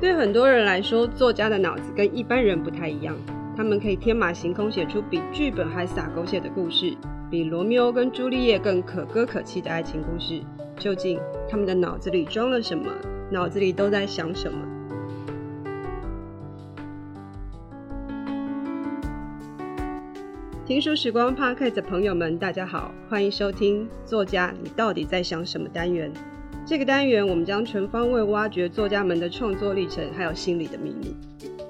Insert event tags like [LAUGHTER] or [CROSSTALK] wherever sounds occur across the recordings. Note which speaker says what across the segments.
Speaker 1: 对很多人来说，作家的脑子跟一般人不太一样，他们可以天马行空写出比剧本还洒狗血的故事，比罗密欧跟朱丽叶更可歌可泣的爱情故事。究竟他们的脑子里装了什么？脑子里都在想什么？听书时光 Podcast 的朋友们，大家好，欢迎收听《作家你到底在想什么》单元。这个单元，我们将全方位挖掘作家们的创作历程，还有心理的秘密。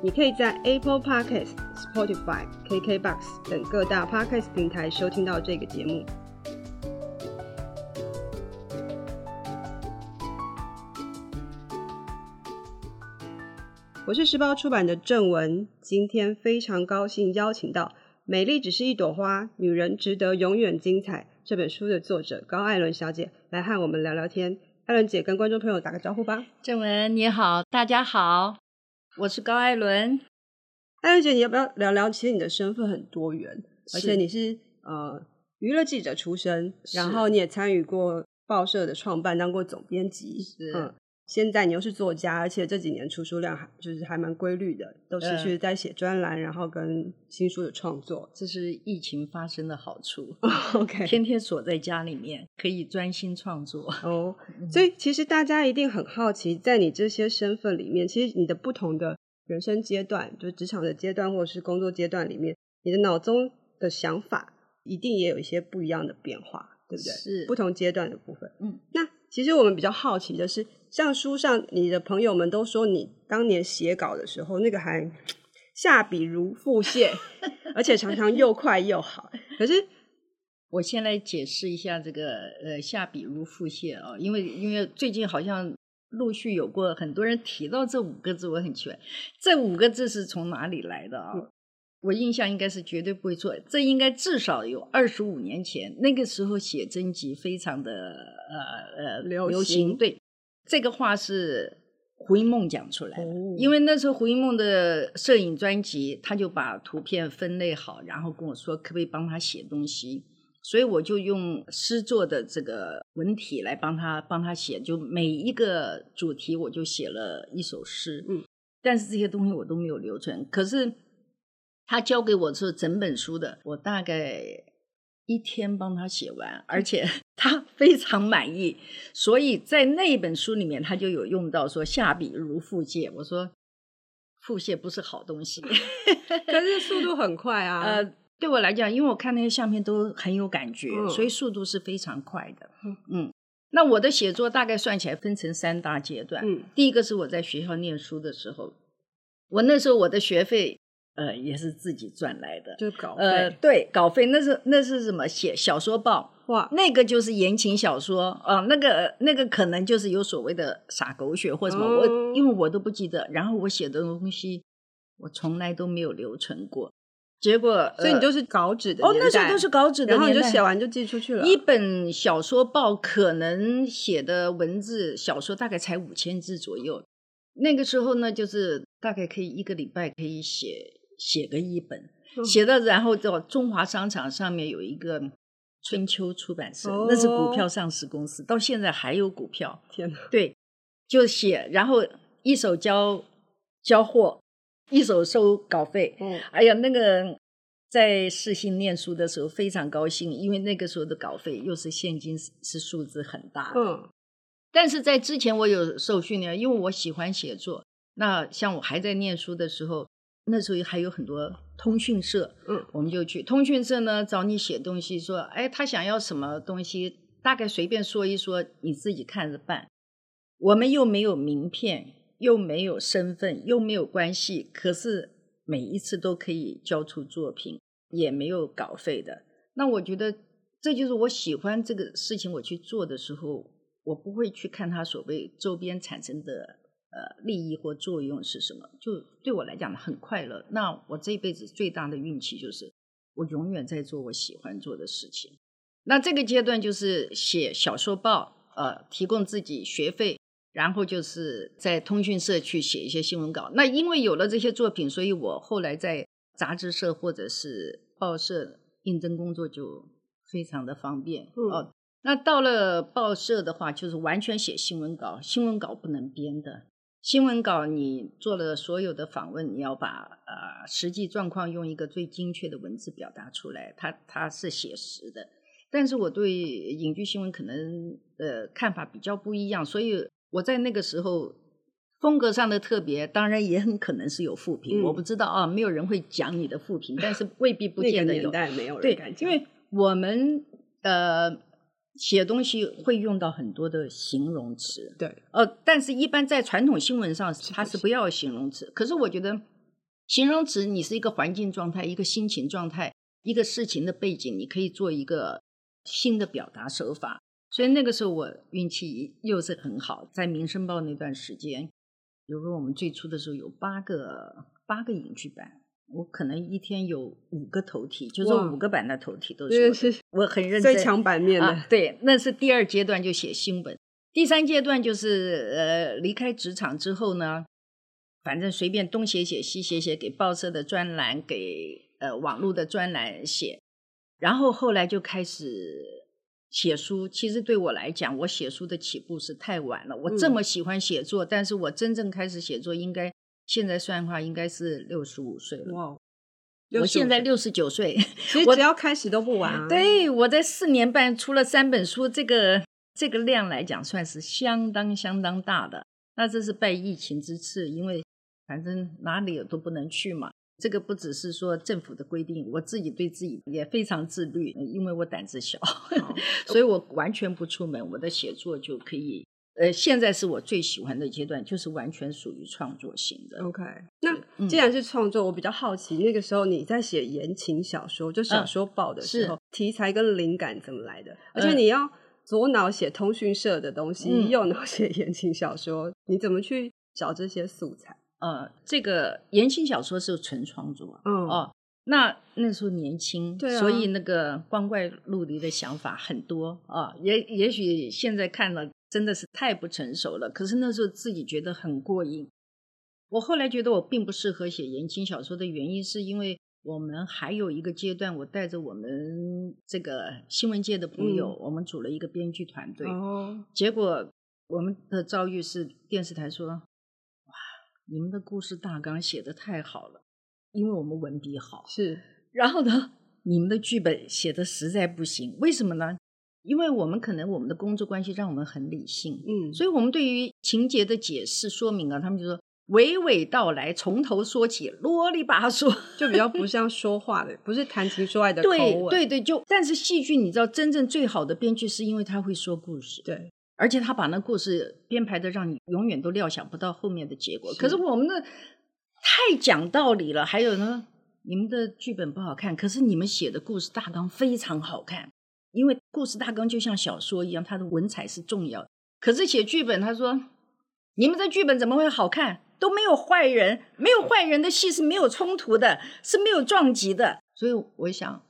Speaker 1: 你可以在 Apple Podcast、Spotify、KKBox 等各大 Podcast 平台收听到这个节目。我是时报出版的郑文，今天非常高兴邀请到《美丽只是一朵花，女人值得永远精彩》这本书的作者高爱伦小姐来和我们聊聊天。爱伦姐跟观众朋友打个招呼吧。
Speaker 2: 郑文你好，大家好，我是高艾伦。
Speaker 1: 艾伦姐，你要不要聊聊？其实你的身份很多元，而且你是呃娱乐记者出身，然后你也参与过报社的创办，当过总编辑。
Speaker 2: 是。
Speaker 1: 嗯现在你又是作家，而且这几年出书量还就是还蛮规律的，都是去在写专栏，然后跟新书的创作。
Speaker 2: 这是疫情发生的好处。[LAUGHS]
Speaker 1: OK，
Speaker 2: 天天锁在家里面，可以专心创作。
Speaker 1: 哦、oh，所以其实大家一定很好奇，在你这些身份里面，其实你的不同的人生阶段，就是职场的阶段或者是工作阶段里面，你的脑中的想法一定也有一些不一样的变化，对不对？
Speaker 2: 是
Speaker 1: 不同阶段的部分。
Speaker 2: 嗯，
Speaker 1: 那其实我们比较好奇的是。像书上，你的朋友们都说你当年写稿的时候，那个还下笔如腹泻，[LAUGHS] 而且常常又快又好。可是，
Speaker 2: 我先来解释一下这个呃下笔如腹泻啊，因为因为最近好像陆续有过很多人提到这五个字，我很奇怪，这五个字是从哪里来的啊？嗯、我印象应该是绝对不会错，这应该至少有二十五年前，那个时候写真集非常的呃呃流行，流行对。这个话是胡因梦讲出来的，哦，因为那时候胡因梦的摄影专辑，他就把图片分类好，然后跟我说可不可以帮他写东西，所以我就用诗作的这个文体来帮他帮他写，就每一个主题我就写了一首诗，嗯，但是这些东西我都没有留存，可是他教给我是整本书的，我大概。一天帮他写完，而且 [LAUGHS] 他非常满意，所以在那一本书里面，他就有用到说下笔如腹泻。我说腹泻不是好东西，[LAUGHS]
Speaker 1: 可是速度很快啊。
Speaker 2: 呃，对我来讲，因为我看那些相片都很有感觉，嗯，所以速度是非常快的。嗯，那我的写作大概算起来分成三大阶段。嗯，第一个是我在学校念书的时候，我那时候我的学费。呃，也是自己赚来的，
Speaker 1: 就稿费。
Speaker 2: 呃，对，稿费那是那是什么？写小说报哇，那个就是言情小说啊，呃，那个那个可能就是有所谓的洒狗血或什么，嗯，我因为我都不记得。然后我写的东西，我从来都没有留存过。结果，呃，
Speaker 1: 所以你就是稿纸的
Speaker 2: 哦，那时候都是稿纸的，
Speaker 1: 然后你就写完就寄出去了。
Speaker 2: 一本小说报可能写的文字小说大概才五千字左右，那个时候呢，就是大概可以一个礼拜可以写。写个一本，写到然后到中华商场上面有一个春秋出版社，哦，那是股票上市公司，到现在还有股票。
Speaker 1: 天哪！
Speaker 2: 对，就写，然后一手交交货，一手收稿费。嗯，哎呀，那个在世新念书的时候非常高兴，因为那个时候的稿费又是现金，是数字很大的。嗯，但是在之前我有受训练，因为我喜欢写作。那像我还在念书的时候。那时候还有很多通讯社，嗯，我们就去通讯社呢，找你写东西，说，哎，他想要什么东西，大概随便说一说，你自己看着办。我们又没有名片，又没有身份，又没有关系，可是每一次都可以交出作品，也没有稿费的。那我觉得这就是我喜欢这个事情，我去做的时候，我不会去看他所谓周边产生的。呃，利益或作用是什么？就对我来讲很快乐。那我这一辈子最大的运气就是，我永远在做我喜欢做的事情。那这个阶段就是写小说报，呃，提供自己学费，然后就是在通讯社去写一些新闻稿。那因为有了这些作品，所以我后来在杂志社或者是报社应征工作就非常的方便。嗯。哦，那到了报社的话，就是完全写新闻稿，新闻稿不能编的。新闻稿你做了所有的访问，你要把呃实际状况用一个最精确的文字表达出来，它它是写实的。但是我对影剧新闻可能呃看法比较不一样，所以我在那个时候风格上的特别，当然也很可能是有负评，嗯、我不知道啊，没有人会讲你的负评，但是未必不见得有。
Speaker 1: 那个年代没有人敢讲。
Speaker 2: 对，因为我们呃写东西会用到很多的形容词，
Speaker 1: 对，
Speaker 2: 呃，但是一般在传统新闻上，它是不要形容词。可是我觉得形容词，你是一个环境状态，一个心情状态，一个事情的背景，你可以做一个。新的表达手法，所以那个时候我运气又是很好，在《民生报》那段时间，比如说我们最初的时候有八个八个影剧版，我可能一天有五个头题，就是五个版的头题都是我，是我很认真，
Speaker 1: 最强版面的。
Speaker 2: 啊，对，那是第二阶段就写新闻，第三阶段就是呃离开职场之后呢，反正随便东写写西写写，给报社的专栏，给呃网络的专栏写。然后后来就开始写书。其实对我来讲，我写书的起步是太晚了。我这么喜欢写作，嗯、但是我真正开始写作，应该现在算的话，应该是六十五岁了。哇，我现在六十九岁，
Speaker 1: 其 [LAUGHS] 实只要开始都不晚啊。
Speaker 2: 对，我在四年半出了三本书，这个这个量来讲，算是相当相当大的。那这是拜疫情之赐，因为反正哪里都不能去嘛。这个不只是说政府的规定，我自己对自己也非常自律，因为我胆子小，[LAUGHS] 所以我完全不出门，我的写作就可以。呃，现在是我最喜欢的阶段，就是完全属于创作型的。
Speaker 1: OK，那既然是创作，嗯、我比较好奇，那个时候你在写言情小说，就小说报的时候，嗯、题材跟灵感怎么来的？而且你要左脑写通讯社的东西，嗯、右脑写言情小说，你怎么去找这些素材？
Speaker 2: 呃，这个言情小说是纯创作，嗯哦，那那时候年轻，对啊，所以那个光怪陆离的想法很多啊，也也许现在看了真的是太不成熟了，可是那时候自己觉得很过瘾。我后来觉得我并不适合写言情小说的原因，是因为我们还有一个阶段，我带着我们这个新闻界的朋友，嗯、我们组了一个编剧团队，哦，结果我们的遭遇是电视台说。哇你们的故事大纲写得太好了，因为我们文笔好。
Speaker 1: 是，
Speaker 2: 然后呢，你们的剧本写的实在不行。为什么呢？因为我们可能我们的工作关系让我们很理性，嗯，所以我们对于情节的解释说明啊，他们就说娓娓道来，从头说起，啰里吧嗦，
Speaker 1: 就比较不像说话的，不是谈情说爱的口吻。
Speaker 2: 对对对，就但是戏剧，你知道，真正最好的编剧是因为他会说故事。
Speaker 1: 对。
Speaker 2: 而且他把那故事编排的让你永远都料想不到后面的结果。是。可是我们的太讲道理了。还有呢，你们的剧本不好看，可是你们写的故事大纲非常好看。因为故事大纲就像小说一样，它的文采是重要的。可是写剧本，他说你们的剧本怎么会好看？都没有坏人，没有坏人的戏是没有冲突的，是没有撞击的。所以我想。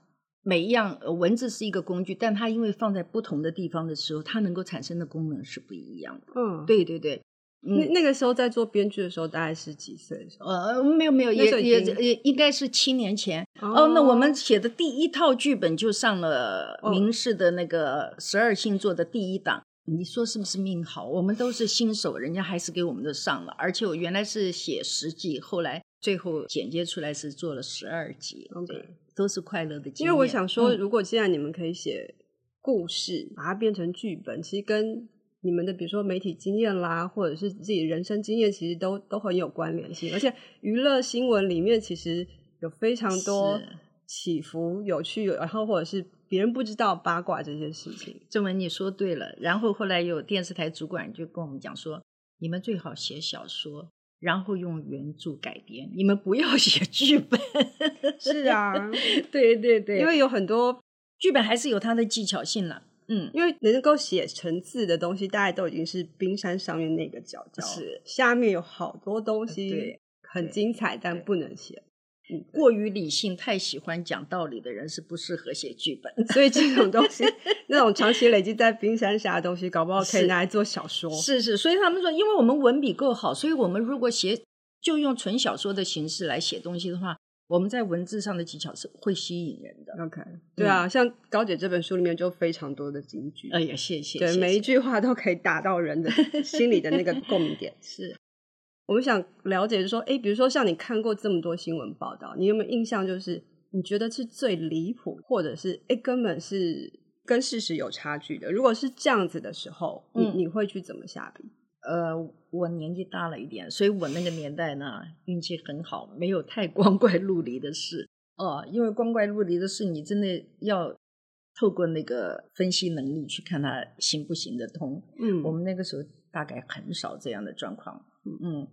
Speaker 2: 每一样文字是一个工具，但它因为放在不同的地方的时候，它能够产生的功能是不一样的。嗯，对对对。
Speaker 1: 那、嗯、那个时候在做编剧的时候，大概是几岁的时候？
Speaker 2: 呃，没有没有，也也也应该是七年前。哦，哦，那我们写的第一套剧本就上了明视的那个十二星座的第一档。哦、你说是不是命好？我们都是新手，人家还是给我们的上了。而且我原来是写十集，后来最后剪接出来是做了十二集。对。都是快乐的经验。
Speaker 1: 因为我想说，如果既然你们可以写故事，嗯、把它变成剧本，其实跟你们的比如说媒体经验啦，或者是自己人生经验，其实都都很有关联性。而且娱乐新闻里面其实有非常多起伏、有趣，然后或者是别人不知道八卦这些事情。
Speaker 2: 正文，你说对了。然后后来有电视台主管就跟我们讲说，你们最好写小说。然后用原著改编，你们不要写剧本。
Speaker 1: 是啊，[LAUGHS]
Speaker 2: 对对对，
Speaker 1: 因为有很多
Speaker 2: 剧本还是有它的技巧性了。嗯，
Speaker 1: 因为能够写成字的东西，大概都已经是冰山上面那个角角，是。下面有好多东西，对，很精彩，但不能写。
Speaker 2: 过于理性、太喜欢讲道理的人是不适合写剧本，[LAUGHS]
Speaker 1: 所以这种东西，那种长期累积在冰山下的东西，搞不好可以拿来做小说。
Speaker 2: 是是，所以他们说，因为我们文笔够好，所以我们如果写就用纯小说的形式来写东西的话，我们在文字上的技巧是会吸引人的。
Speaker 1: OK，对啊，嗯、像高姐这本书里面就非常多的金句。
Speaker 2: 哎呀，谢谢。
Speaker 1: 对，
Speaker 2: 谢谢，
Speaker 1: 每一句话都可以打到人的 [LAUGHS] 心里的那个共鸣点。[LAUGHS]
Speaker 2: 是。
Speaker 1: 我们想了解，就是说，哎，比如说像你看过这么多新闻报道，你有没有印象？就是你觉得是最离谱，或者是哎根本是跟事实有差距的？如果是这样子的时候，你、嗯、你会去怎么下笔？
Speaker 2: 呃，我年纪大了一点，所以我那个年代呢，运气很好，没有太 [LAUGHS] 光怪陆离的事哦。因为光怪陆离的事，你真的要透过那个分析能力去看它行不行得通。嗯，我们那个时候大概很少这样的状况。嗯，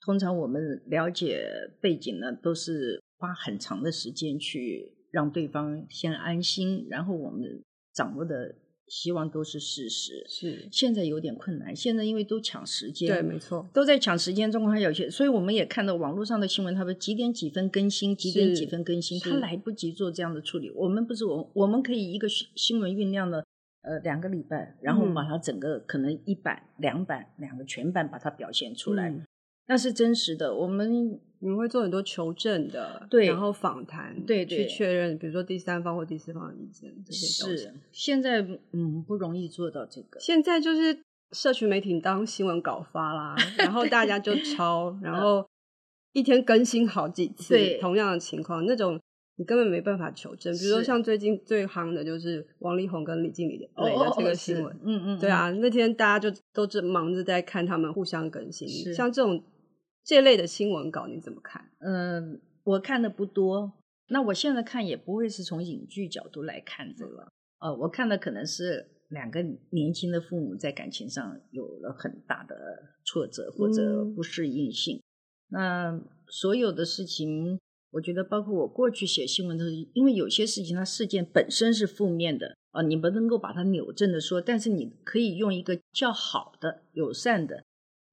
Speaker 2: 通常我们了解背景呢，都是花很长的时间去让对方先安心，然后我们掌握的。希望都是事实，
Speaker 1: 是
Speaker 2: 现在有点困难。现在因为都抢时间，
Speaker 1: 对，没错，
Speaker 2: 都在抢时间中国，还有些，所以我们也看到网络上的新闻，他们几点几分更新，几点几分更新，他来不及做这样的处理。我们不是我，我们可以一个新闻酝酿了呃两个礼拜，然后把它整个可能一版、两版、两个全版把它表现出来。嗯那是真实的，我们
Speaker 1: 你们会做很多求证的，
Speaker 2: 对，
Speaker 1: 然后访谈，
Speaker 2: 对，对，
Speaker 1: 去确认，比如说第三方或第四方的意见，这些都
Speaker 2: 是。现在嗯不容易做到这个。
Speaker 1: 现在就是社群媒体当新闻稿发啦，然后大家就 [LAUGHS] 抄，然后一天更新好几次，对，同样的情况，那种你根本没办法求证。比如说像最近最夯的就是王力宏跟李静蕾的这个新闻，
Speaker 2: 嗯嗯，
Speaker 1: 对啊，那天大家就都是忙着在看他们互相更新，像这种。这类的新闻稿你怎么看？
Speaker 2: 嗯，我看的不多。那我现在看也不会是从影剧角度来看这个。呃、嗯，我看的可能是两个年轻的父母在感情上有了很大的挫折或者不适应性。嗯、那所有的事情，我觉得包括我过去写新闻的时候，因为有些事情它事件本身是负面的啊，你不能够把它扭正的说，但是你可以用一个较好的、友善的。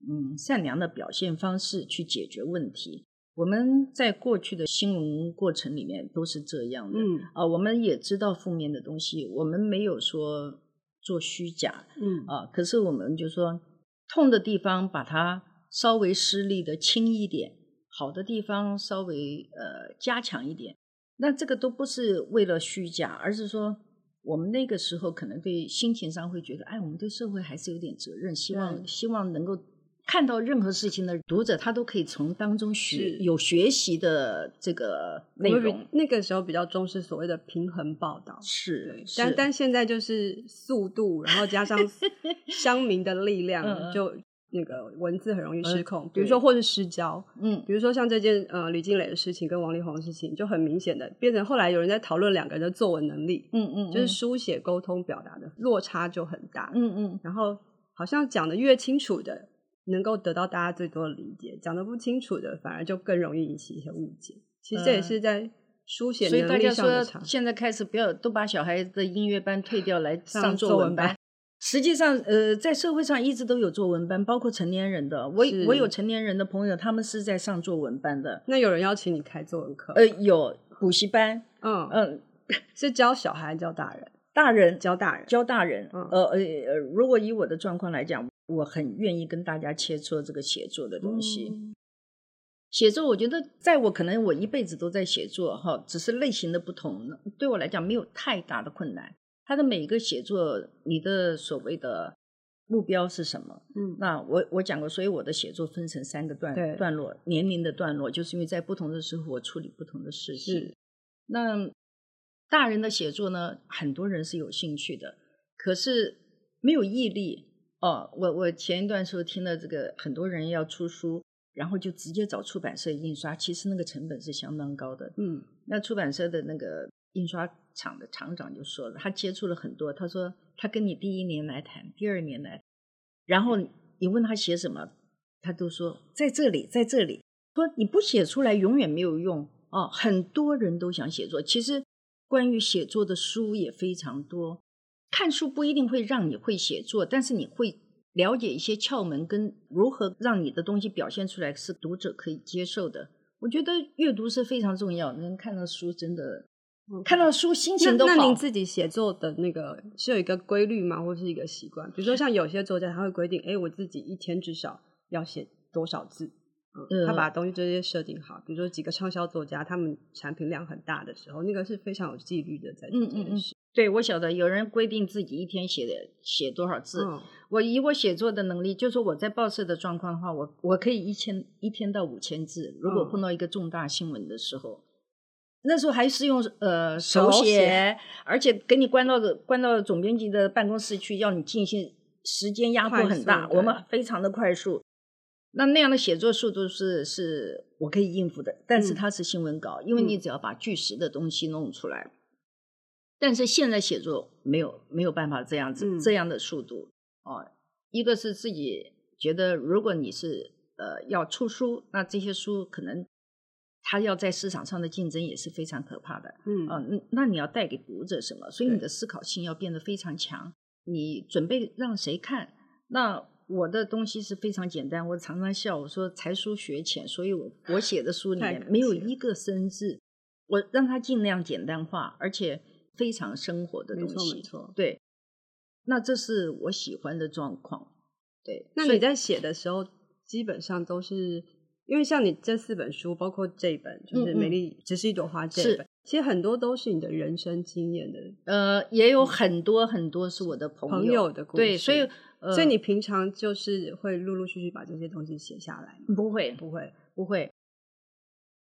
Speaker 2: 嗯，善良的表现方式去解决问题。我们在过去的新闻过程里面都是这样的。嗯，啊，我们也知道负面的东西，我们没有说做虚假。嗯，啊，可是我们就说痛的地方把它稍微施力的轻一点，好的地方稍微呃加强一点。那这个都不是为了虚假，而是说我们那个时候可能对心情上会觉得，哎，我们对社会还是有点责任，希望希望能够。看到任何事情的读者，他都可以从当中学有学习的这个内容。
Speaker 1: 那个时候比较重视所谓的平衡报道，
Speaker 2: 是，
Speaker 1: 是但但现在就是速度，然后加上 [LAUGHS] 乡民的力量，就那个文字很容易失控。嗯、比如说，或是失焦，嗯，比如说像这件呃李静蕾的事情跟王力宏的事情，就很明显的变成后来有人在讨论两个人的作文能力，嗯嗯，就是书写、沟通、表达的落差就很大，嗯嗯，然后好像讲的越清楚的。能够得到大家最多的理解，讲的不清楚的，反而就更容易引起一些误解。其实这也是在书写能力上的差。
Speaker 2: 所以大家说，现在开始不要都把小孩子的音乐班退掉来上作文班。实际上，呃，在社会上一直都有作文班，包括成年人的。我我有成年人的朋友，他们是在上作文班的。
Speaker 1: 那有人邀请你开作文课？
Speaker 2: 呃，有补习班。
Speaker 1: 嗯嗯，[LAUGHS] 是教小孩教大人？
Speaker 2: 大人
Speaker 1: 教大人
Speaker 2: 教大人。嗯、呃呃，如果以我的状况来讲。我很愿意跟大家切磋这个写作的东西。嗯、写作，我觉得在我可能我一辈子都在写作哈，只是类型的不同，对我来讲没有太大的困难。他的每一个写作，你的所谓的目标是什么？嗯，那我我讲过，所以我的写作分成三个段段落，年龄的段落，就是因为在不同的时候我处理不同的事情。是那大人的写作呢，很多人是有兴趣的，可是没有毅力。哦，我我前一段时候听了这个，很多人要出书，然后就直接找出版社印刷，其实那个成本是相当高的。嗯，那出版社的那个印刷厂的厂长就说了，他接触了很多，他说他跟你第一年来谈，第二年来，然后你问他写什么，他都说在这里，在这里，说你不写出来永远没有用。哦，很多人都想写作，其实关于写作的书也非常多。看书不一定会让你会写作，但是你会了解一些窍门，跟如何让你的东西表现出来是读者可以接受的。我觉得阅读是非常重要，能看到书真的.看到书心情都好。
Speaker 1: 那您自己写作的那个是有一个规律吗，或是一个习惯？比如说像有些作家他会规定，哎，我自己一天至少要写多少字，嗯，他把东西这些设定好。比如说几个畅销作家，他们产品量很大的时候，那个是非常有纪律的在做这件事。
Speaker 2: 对，我晓得有人规定自己一天写的写多少字。嗯、我以我写作的能力，就是说我在报社的状况的话，我我可以一千一天到五千字。如果碰到一个重大新闻的时候，嗯、那时候还是用呃手写，而且给你关到的关到总编辑的办公室去，要你进行时间压迫很大，我们非常的快速。那那样的写作速度是是我可以应付的，但是它是新闻稿，嗯、因为你只要把据实的东西弄出来。但是现在写作没有没有办法这样子、嗯、这样的速度哦，一个是自己觉得，如果你是呃要出书，那这些书可能它要在市场上的竞争也是非常可怕的，嗯啊，那那你要带给读者什么？所以你的思考性要变得非常强。你准备让谁看？那我的东西是非常简单，我常常笑我说才疏学浅，所以我我写的书里面没有一个生字，我让它尽量简单化，而且。非常生活的东西，没错，没错，对。那这是我喜欢的状况，对。
Speaker 1: 那你在写的时候，基本上都是因为像你这四本书，包括这本就是《美丽只是一朵花》这本，其实很多都是你的人生经验的。
Speaker 2: 呃，也有很多很多是我的朋友，
Speaker 1: 朋友的故事。
Speaker 2: 对，所以，呃，
Speaker 1: 所以你平常就是会陆陆续续把这些东西写下来？
Speaker 2: 不会，不会，不会。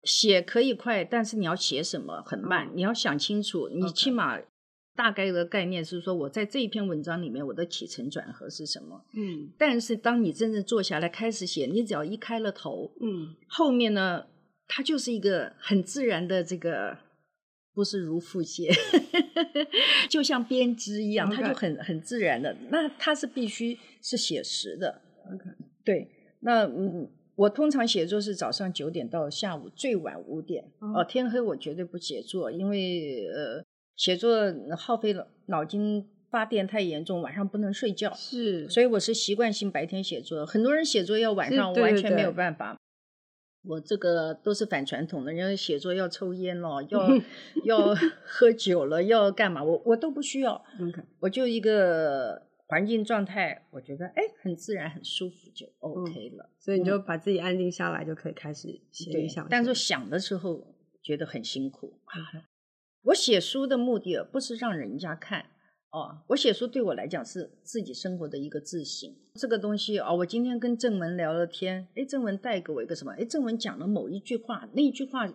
Speaker 2: 写可以快，但是你要写什么很慢，嗯、你要想清楚。你起码大概的概念是说，我在这一篇文章里面，我的起承转合是什么？嗯。但是当你真正坐下来开始写，你只要一开了头，嗯，后面呢，它就是一个很自然的这个，不是如腹泻，[LAUGHS] 就像编织一样，它就很很自然的。那它是必须是写实的。OK，对，那嗯。我通常写作是早上九点到下午最晚五点，哦、呃，天黑我绝对不写作，因为呃，写作耗费了脑筋发电太严重，晚上不能睡觉，
Speaker 1: 是，
Speaker 2: 所以我是习惯性白天写作。很多人写作要晚上，我完全没有办法。我这个都是反传统的，人家写作要抽烟了，要 [LAUGHS] 要喝酒了，要干嘛？我我都不需要，Okay. 我就一个。环境状态，我觉得哎，很自然，很舒服，就 OK 了。
Speaker 1: 嗯、所以你就把自己安静下来，就可以开始写一想。
Speaker 2: 但是想的时候觉得很辛苦。嗯、我写书的目的不是让人家看哦，我写书对我来讲是自己生活的一个自省。这个东西哦，我今天跟正文聊了天，哎，正文带给我一个什么？哎，正文讲了某一句话，那一句话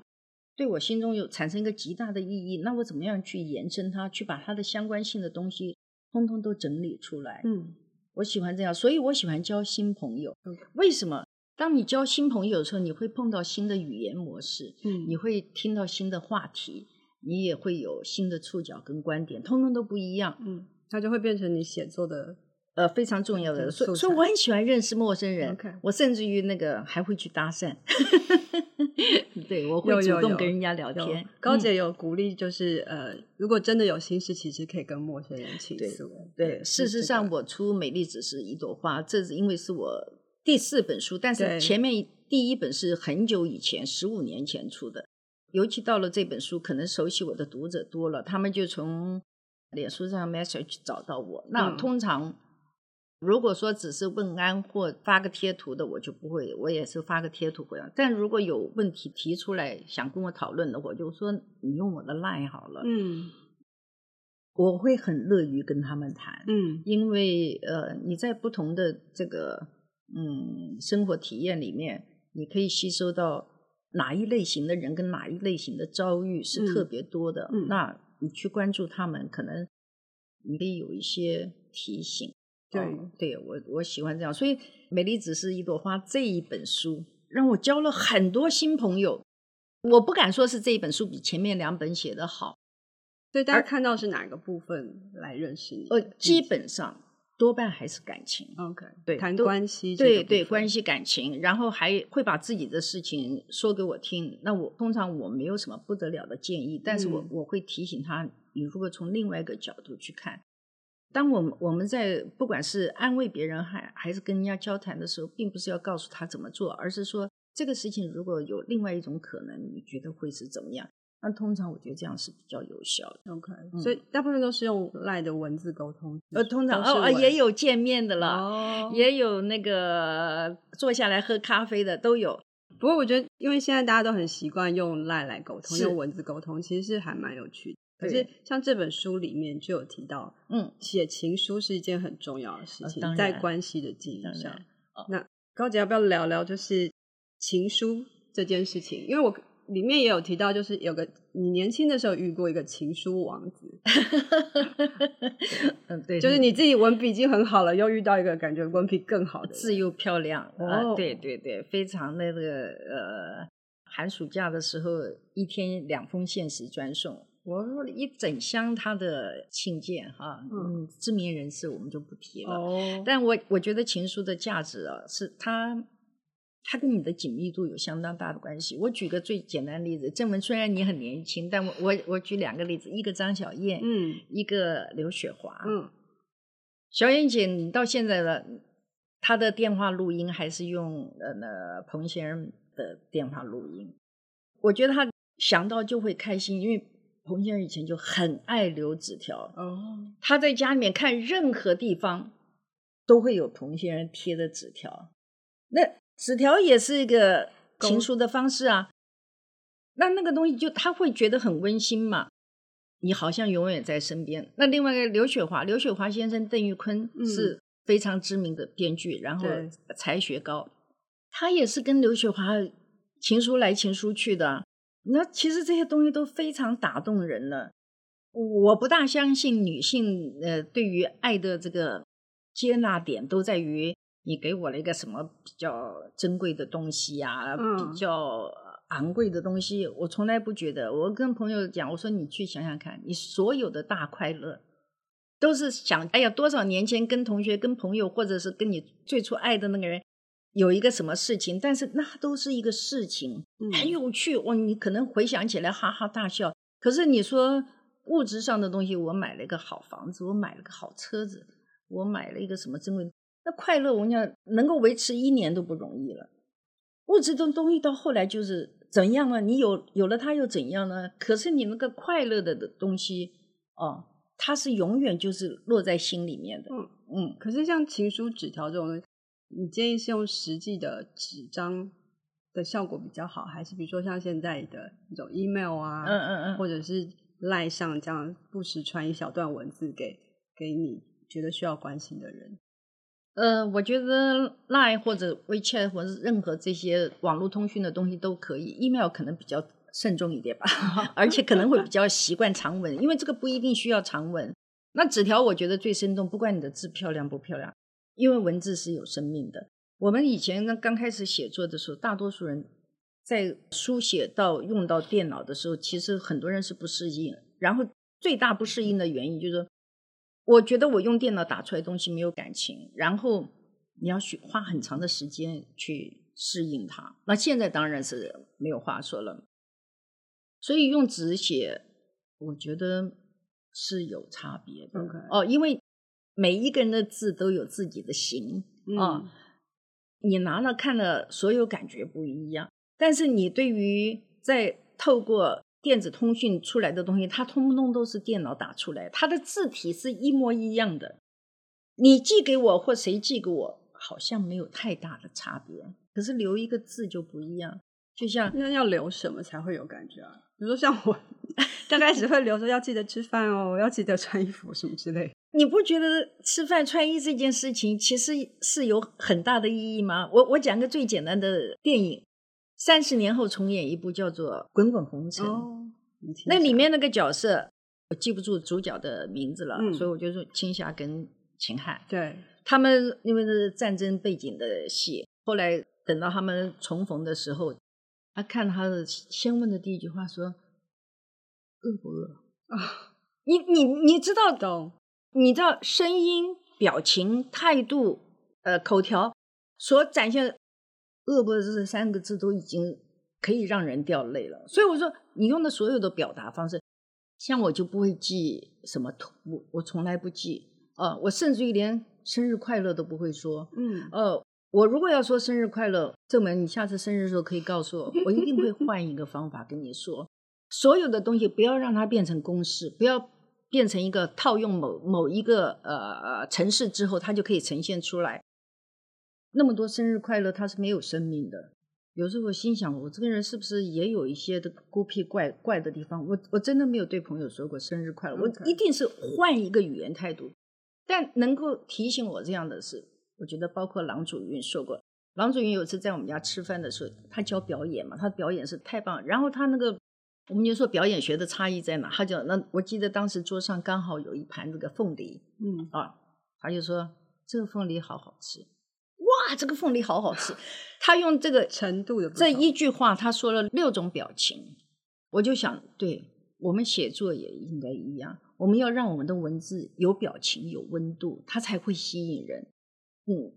Speaker 2: 对我心中有产生一个极大的意义。那我怎么样去延伸它，去把它的相关性的东西。通通都整理出来，嗯，我喜欢这样，所以我喜欢交新朋友。Okay. 为什么？当你交新朋友的时候，你会碰到新的语言模式，嗯，你会听到新的话题，你也会有新的触角跟观点，通通都不一样，
Speaker 1: 嗯，它就会变成你写作的
Speaker 2: 呃非常重要的。所以，所以我很喜欢认识陌生人.我甚至于那个还会去搭讪。[LAUGHS] 对，我会主动跟人家聊天。
Speaker 1: 高姐有鼓励，就是呃，如果真的有心事，其实可以跟陌生人倾诉。
Speaker 2: 对，事实上，我出《美丽只是一朵花》，这是因为是我第四本书，但是前面第一本是很久以前，十五年前出的。尤其到了这本书，可能熟悉我的读者多了，他们就从脸书上 message 找到我。那通常。如果说只是问安或发个贴图的，我就不会，我也是发个贴图回来。但如果有问题提出来想跟我讨论的，我就说你用我的 line 好了。嗯，我会很乐于跟他们谈。嗯，因为呃，你在不同的这个嗯生活体验里面，你可以吸收到哪一类型的人跟哪一类型的遭遇是特别多的。嗯，那你去关注他们，可能你可以有一些提醒。对，哦、对我我喜欢这样，所以《美丽只是一朵花》这一本书让我交了很多新朋友。我不敢说是这一本书比前面两本写的好，
Speaker 1: 所以大家看到是哪个部分来认识你？
Speaker 2: 呃，基本上多半还是感情。
Speaker 1: OK，
Speaker 2: 对，
Speaker 1: 谈关系，
Speaker 2: 对对，关系感情，然后还会把自己的事情说给我听。那我通常我没有什么不得了的建议，但是我、嗯、我会提醒他，你如果从另外一个角度去看。当我们我们在不管是安慰别人还还是跟人家交谈的时候，并不是要告诉他怎么做，而是说这个事情如果有另外一种可能，你觉得会是怎么样？那通常我觉得这样是比较有效的。
Speaker 1: OK，嗯，所以大部分都是用 LINE 的文字沟通，
Speaker 2: 呃，通常哦也有见面的了，哦，也有那个坐下来喝咖啡的都有。
Speaker 1: 不过我觉得，因为现在大家都很习惯用 LINE 来沟通，用文字沟通，其实是还蛮有趣的。可是像这本书里面就有提到，
Speaker 2: 嗯，
Speaker 1: 写情书是一件很重要的事情，
Speaker 2: 哦、
Speaker 1: 在关系的经营上。
Speaker 2: 哦、
Speaker 1: 那高姐要不要聊聊就是情书这件事情？因为我里面也有提到，就是有个你年轻的时候遇过一个情书王子，[LAUGHS]
Speaker 2: 嗯，对，
Speaker 1: 就是你自己文笔已经很好了，又遇到一个感觉文笔更好的，
Speaker 2: 字又漂亮，
Speaker 1: 哦、
Speaker 2: 啊，对对对，非常那个呃。寒暑假的时候，一天两封现实专送，我说了一整箱他的信件哈，嗯，知名人士我们就不提了。哦，但我我觉得情书的价值啊，是它它跟你的紧密度有相当大的关系。我举个最简单的例子，正文虽然你很年轻，但我我我举两个例子，一个张小燕，嗯，一个刘雪华，嗯，小燕姐，你到现在的她的电话录音还是用呃那彭先生的电话录音，我觉得他想到就会开心，因为彭先生以前就很爱留纸条。哦，他在家里面看任何地方都会有彭先生贴的纸条，那纸条也是一个情书的方式啊。那那个东西就他会觉得很温馨嘛，你好像永远在身边。那另外一个刘雪华，刘雪华先生邓玉坤是非常知名的编剧，嗯、然后才学高。他也是跟刘雪华情书来情书去的，那其实这些东西都非常打动人了。我不大相信女性呃对于爱的这个接纳点都在于你给我了一个什么比较珍贵的东西呀、啊，比较昂贵的东西。我从来不觉得。我跟朋友讲，我说你去想想看，你所有的大快乐都是想，哎呀，多少年前跟同学、跟朋友，或者是跟你最初爱的那个人。有一个什么事情，但是那都是一个事情，很有趣哦。你可能回想起来哈哈大笑。可是你说物质上的东西，我买了一个好房子，我买了个好车子，我买了一个什么珍贵，那快乐我跟你讲能够维持一年都不容易了。物质的东西到后来就是怎样呢？你有有了它又怎样呢？可是你那个快乐的的东西哦，它是永远就是落在心里面的。
Speaker 1: 嗯嗯。可是像情书纸条这种东西。你建议是用实际的纸张的效果比较好，还是比如说像现在的那种 email 啊，嗯嗯嗯，或者是赖上这样不时传一小段文字给给你觉得需要关心的人？
Speaker 2: 呃，我觉得 Line 或者 WeChat 或者是任何这些网络通讯的东西都可以，email 可能比较慎重一点吧，[LAUGHS] 而且可能会比较习惯长文，因为这个不一定需要长文。那纸条我觉得最生动，不管你的字漂亮不漂亮。因为文字是有生命的。我们以前呢，刚开始写作的时候，大多数人在书写到用到电脑的时候，其实很多人是不适应。然后最大不适应的原因就是说，我觉得我用电脑打出来的东西没有感情，然后你要去花很长的时间去适应它。那现在当然是没有话说了。所以用纸写，我觉得是有差别的。哦，因为。每一个人的字都有自己的形啊、嗯，你拿了看了，所有感觉不一样。但是你对于在透过电子通讯出来的东西，它通通都是电脑打出来，它的字体是一模一样的。你寄给我或谁寄给我，好像没有太大的差别。可是留一个字就不一样，就像
Speaker 1: 那要留什么才会有感觉啊？比如说像我刚开始会留说要记得吃饭哦，要记得穿衣服什么之类。
Speaker 2: 你不觉得吃饭穿衣这件事情其实是有很大的意义吗？我我讲个最简单的电影，三十年后重演一部叫做《滚滚红尘》。哦，那里面那个角色我记不住主角的名字了，嗯、所以我就说青霞跟秦汉。
Speaker 1: 对，
Speaker 2: 他们因为是战争背景的戏，后来等到他们重逢的时候，他看他的先问的第一句话说：“饿不饿？”啊，你你你知道的。你知道声音、表情、态度、呃，口条所展现“恶不饿”这三个字都已经可以让人掉泪了。所以我说，你用的所有的表达方式，像我就不会记什么图，我从来不记啊、呃，我甚至于连生日快乐都不会说。嗯，呃，我如果要说生日快乐，正门，你下次生日的时候可以告诉我，我一定会换一个方法跟你说。所有的东西不要让它变成公式，不要。变成一个套用某某一个呃城市之后，它就可以呈现出来。那么多生日快乐，它是没有生命的。有时候我心想，我这个人是不是也有一些的孤僻怪怪的地方？我我真的没有对朋友说过生日快乐我一定是换一个语言态度。但能够提醒我这样的是，我觉得包括郎祖筠说过，郎祖筠有一次在我们家吃饭的时候，他教表演嘛，他的表演是太棒。然后他那个，我们就说表演学的差异在哪？他讲，那我记得当时桌上刚好有一盘这个凤梨，嗯啊，他就说这个凤梨好好吃。哇，这个凤梨好好吃！[LAUGHS] 他用这个
Speaker 1: 程度的
Speaker 2: 这一句话，他说了六种表情。我就想，对我们写作也应该一样，我们要让我们的文字有表情、有温度，它才会吸引人。嗯，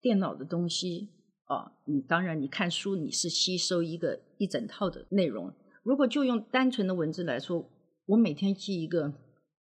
Speaker 2: 电脑的东西啊，你当然你看书，你是吸收一个一整套的内容。如果就用单纯的文字来说，我每天记一个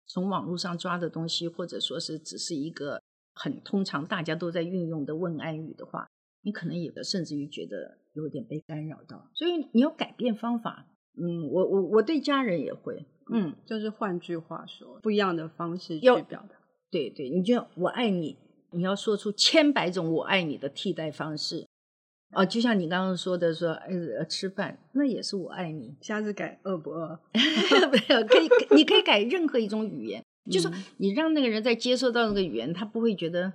Speaker 2: 从网络上抓的东西，或者说是只是一个。很通常大家都在运用的问安语的话，你可能有的甚至于觉得有点被干扰到，所以你要改变方法。嗯，我我我对家人也会，嗯，
Speaker 1: 就是换句话说，不一样的方式去表达。
Speaker 2: 对对，你就我爱你，你要说出千百种我爱你的替代方式。哦，就像你刚刚说的说，呃，吃饭那也是我爱你，
Speaker 1: 下次改饿不饿？[LAUGHS]
Speaker 2: 没有，可以，你可以改任何一种语言。就是说你让那个人在接受到那个语言，他不会觉得，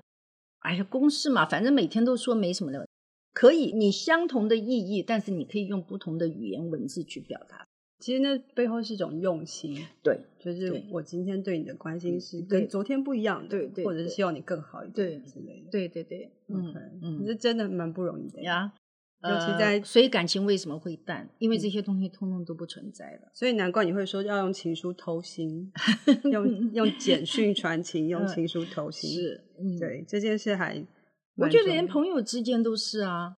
Speaker 2: 哎呀，公式嘛，反正每天都说没什么的。可以，你相同的意义，但是你可以用不同的语言文字去表达。
Speaker 1: 其实那背后是一种用心，
Speaker 2: 对，
Speaker 1: 就是我今天对你的关心是跟昨天不一样的，
Speaker 2: 对对，
Speaker 1: 或者是希望你更好一点
Speaker 2: 对
Speaker 1: 之类的，
Speaker 2: 对对对，
Speaker 1: 嗯嗯，这真的蛮不容易的
Speaker 2: 呀。
Speaker 1: 尤其在，
Speaker 2: 所以感情为什么会淡？因为这些东西通通都不存在了。
Speaker 1: 所以难怪你会说要用情书偷心，[LAUGHS] 用用简讯传情，[LAUGHS] 用情书偷心。
Speaker 2: 是，
Speaker 1: 对这件事还，
Speaker 2: 我觉得连朋友之间都是啊。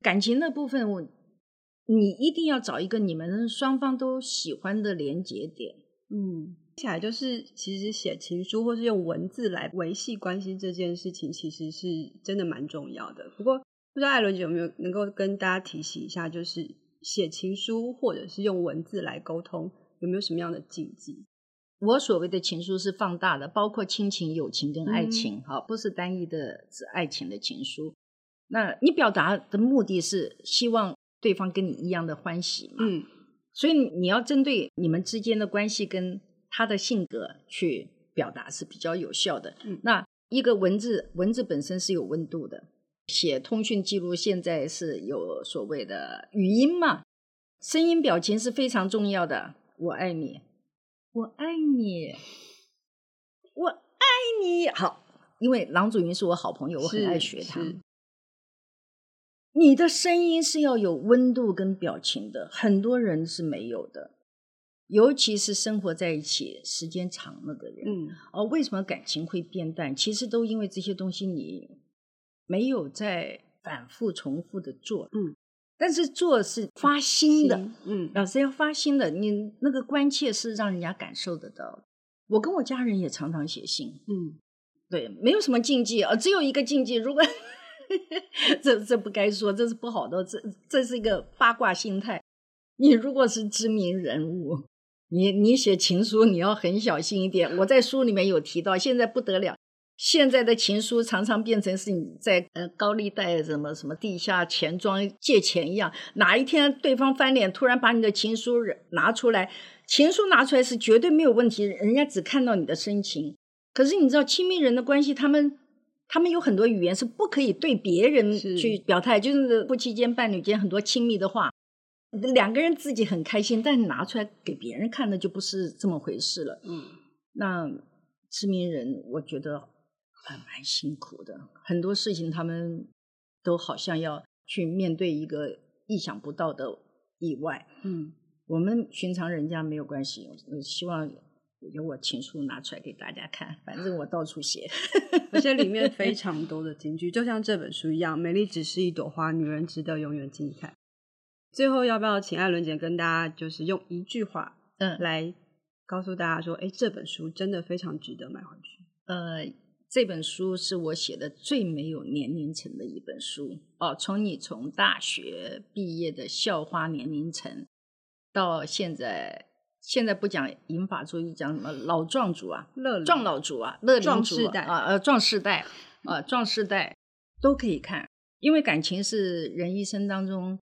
Speaker 2: 感情的部分，我你一定要找一个你们双方都喜欢的连接点。
Speaker 1: 嗯，接下来就是其实写情书或是用文字来维系关系这件事情，其实是真的蛮重要的。不过。不知道艾伦姐有没有能够跟大家提醒一下，就是写情书或者是用文字来沟通，有没有什么样的禁忌？
Speaker 2: 我所谓的情书是放大的，包括亲情、友情跟爱情，好、嗯，不是单一的指爱情的情书。那你表达的目的是希望对方跟你一样的欢喜嘛？嗯，所以你要针对你们之间的关系跟他的性格去表达是比较有效的。嗯，那一个文字，文字本身是有温度的。写通讯记录现在是有所谓的语音嘛，声音表情是非常重要的。我爱你，我爱你，我爱你。好，因为郎祖云是我好朋友，我很爱学他。你的声音是要有温度跟表情的，很多人是没有的，尤其是生活在一起时间长了的人。嗯，而为什么感情会变淡？其实都因为这些东西你。没有在反复重复的做，嗯，但是做是发心的，嗯，老师要发心的，你那个关切是让人家感受得到。我跟我家人也常常写信，嗯，对，没有什么禁忌啊，只有一个禁忌，如果 [LAUGHS] 这这不该说，这是不好的，这这是一个八卦心态。你如果是知名人物，你你写情书，你要很小心一点。我在书里面有提到，现在不得了。现在的情书常常变成是你在呃高利贷什么什么地下钱庄借钱一样，哪一天对方翻脸，突然把你的情书拿出来，情书拿出来是绝对没有问题，人家只看到你的深情。可是你知道亲密人的关系，他们他们有很多语言是不可以对别人去表态，是就是夫妻间、伴侣间很多亲密的话，两个人自己很开心，但是拿出来给别人看的就不是这么回事了。嗯，那知名人，我觉得。还蛮辛苦的，很多事情他们都好像要去面对一个意想不到的意外。嗯，我们寻常人家没有关系，我希望有我情书拿出来给大家看，反正我到处写，
Speaker 1: 而且里面 [LAUGHS] 非常多的金句，就像这本书一样，美丽只是一朵花，女人值得永远精彩。最后，要不要请艾伦姐跟大家就是用一句话，嗯，来告诉大家说，哎，这本书真的非常值得买回去。
Speaker 2: 呃。这本书是我写的最没有年龄层的一本书哦。从你从大学毕业的校花年龄层，到现在，现在不讲银发族，讲什么老壮族啊，
Speaker 1: 乐
Speaker 2: 壮老族啊，乐龄族啊，呃，壮世代啊，壮世代都可以看。因为感情是人一生当中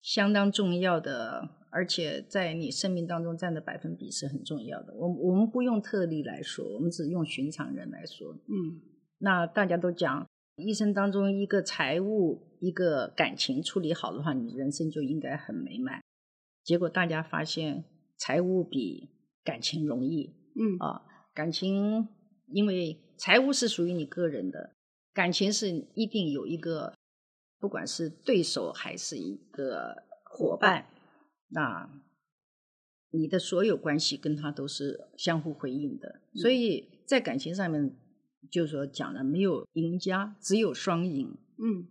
Speaker 2: 相当重要的，而且在你生命当中占的百分比是很重要的。我我们不用特例来说，我们只用寻常人来说。嗯，那大家都讲，一生当中一个财务、一个感情处理好的话，你人生就应该很美满。结果大家发现，财务比感情容易。嗯啊，感情因为财务是属于你个人的。感情是一定有一个，不管是对手还是一个伙伴，那你的所有关系跟他都是相互回应的。嗯、所以在感情上面，就是说讲了没有赢家，只有双赢。嗯，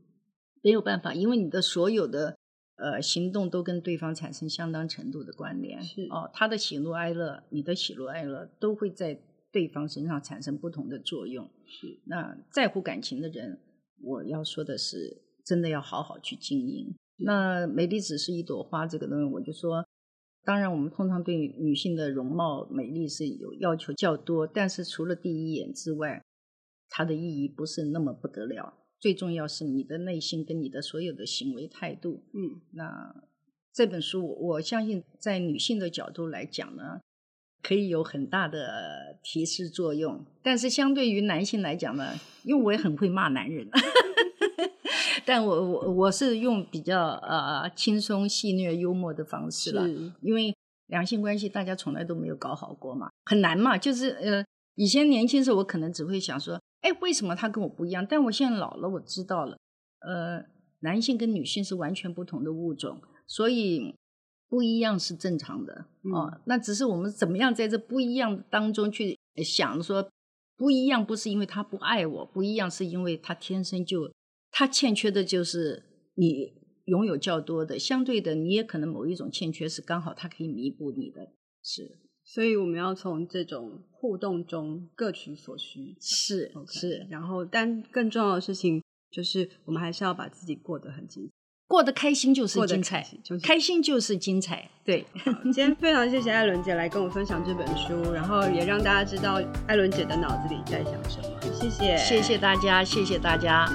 Speaker 2: 没有办法，因为你的所有的呃行动都跟对方产生相当程度的关联。是哦，他的喜怒哀乐，你的喜怒哀乐都会在。对方身上产生不同的作用，是那在乎感情的人，我要说的是，真的要好好去经营。那美丽只是一朵花，这个东西，我就说，当然我们通常对女性的容貌美丽是有要求较多，但是除了第一眼之外，它的意义不是那么不得了。最重要是你的内心跟你的所有的行为态度。嗯，那这本书我我相信，在女性的角度来讲呢。可以有很大的提示作用，但是相对于男性来讲呢，因为我也很会骂男人，[LAUGHS] 但我我我是用比较呃轻松戏谑幽默的方式了，因为两性关系大家从来都没有搞好过嘛，很难嘛，就是呃以前年轻时候我可能只会想说，哎，为什么他跟我不一样？但我现在老了，我知道了，呃，男性跟女性是完全不同的物种，所以。不一样是正常的，嗯、哦，那只是我们怎么样在这不一样当中去想说，不一样不是因为他不爱我，不一样是因为他天生就他欠缺的就是你拥有较多的，相对的你也可能某一种欠缺是刚好他可以弥补你的，是，
Speaker 1: 所以我们要从这种互动中各取所需，
Speaker 2: 是 Okay 是，
Speaker 1: 然后但更重要的事情就是我们还是要把自己过得很精彩。
Speaker 2: 过得开心就是精彩，就是开心就是精彩。对，[LAUGHS]
Speaker 1: 今天非常谢谢艾伦姐来跟我分享这本书，然后也让大家知道艾伦姐的脑子里在想什么。谢谢，
Speaker 2: 谢谢大家，谢谢大家。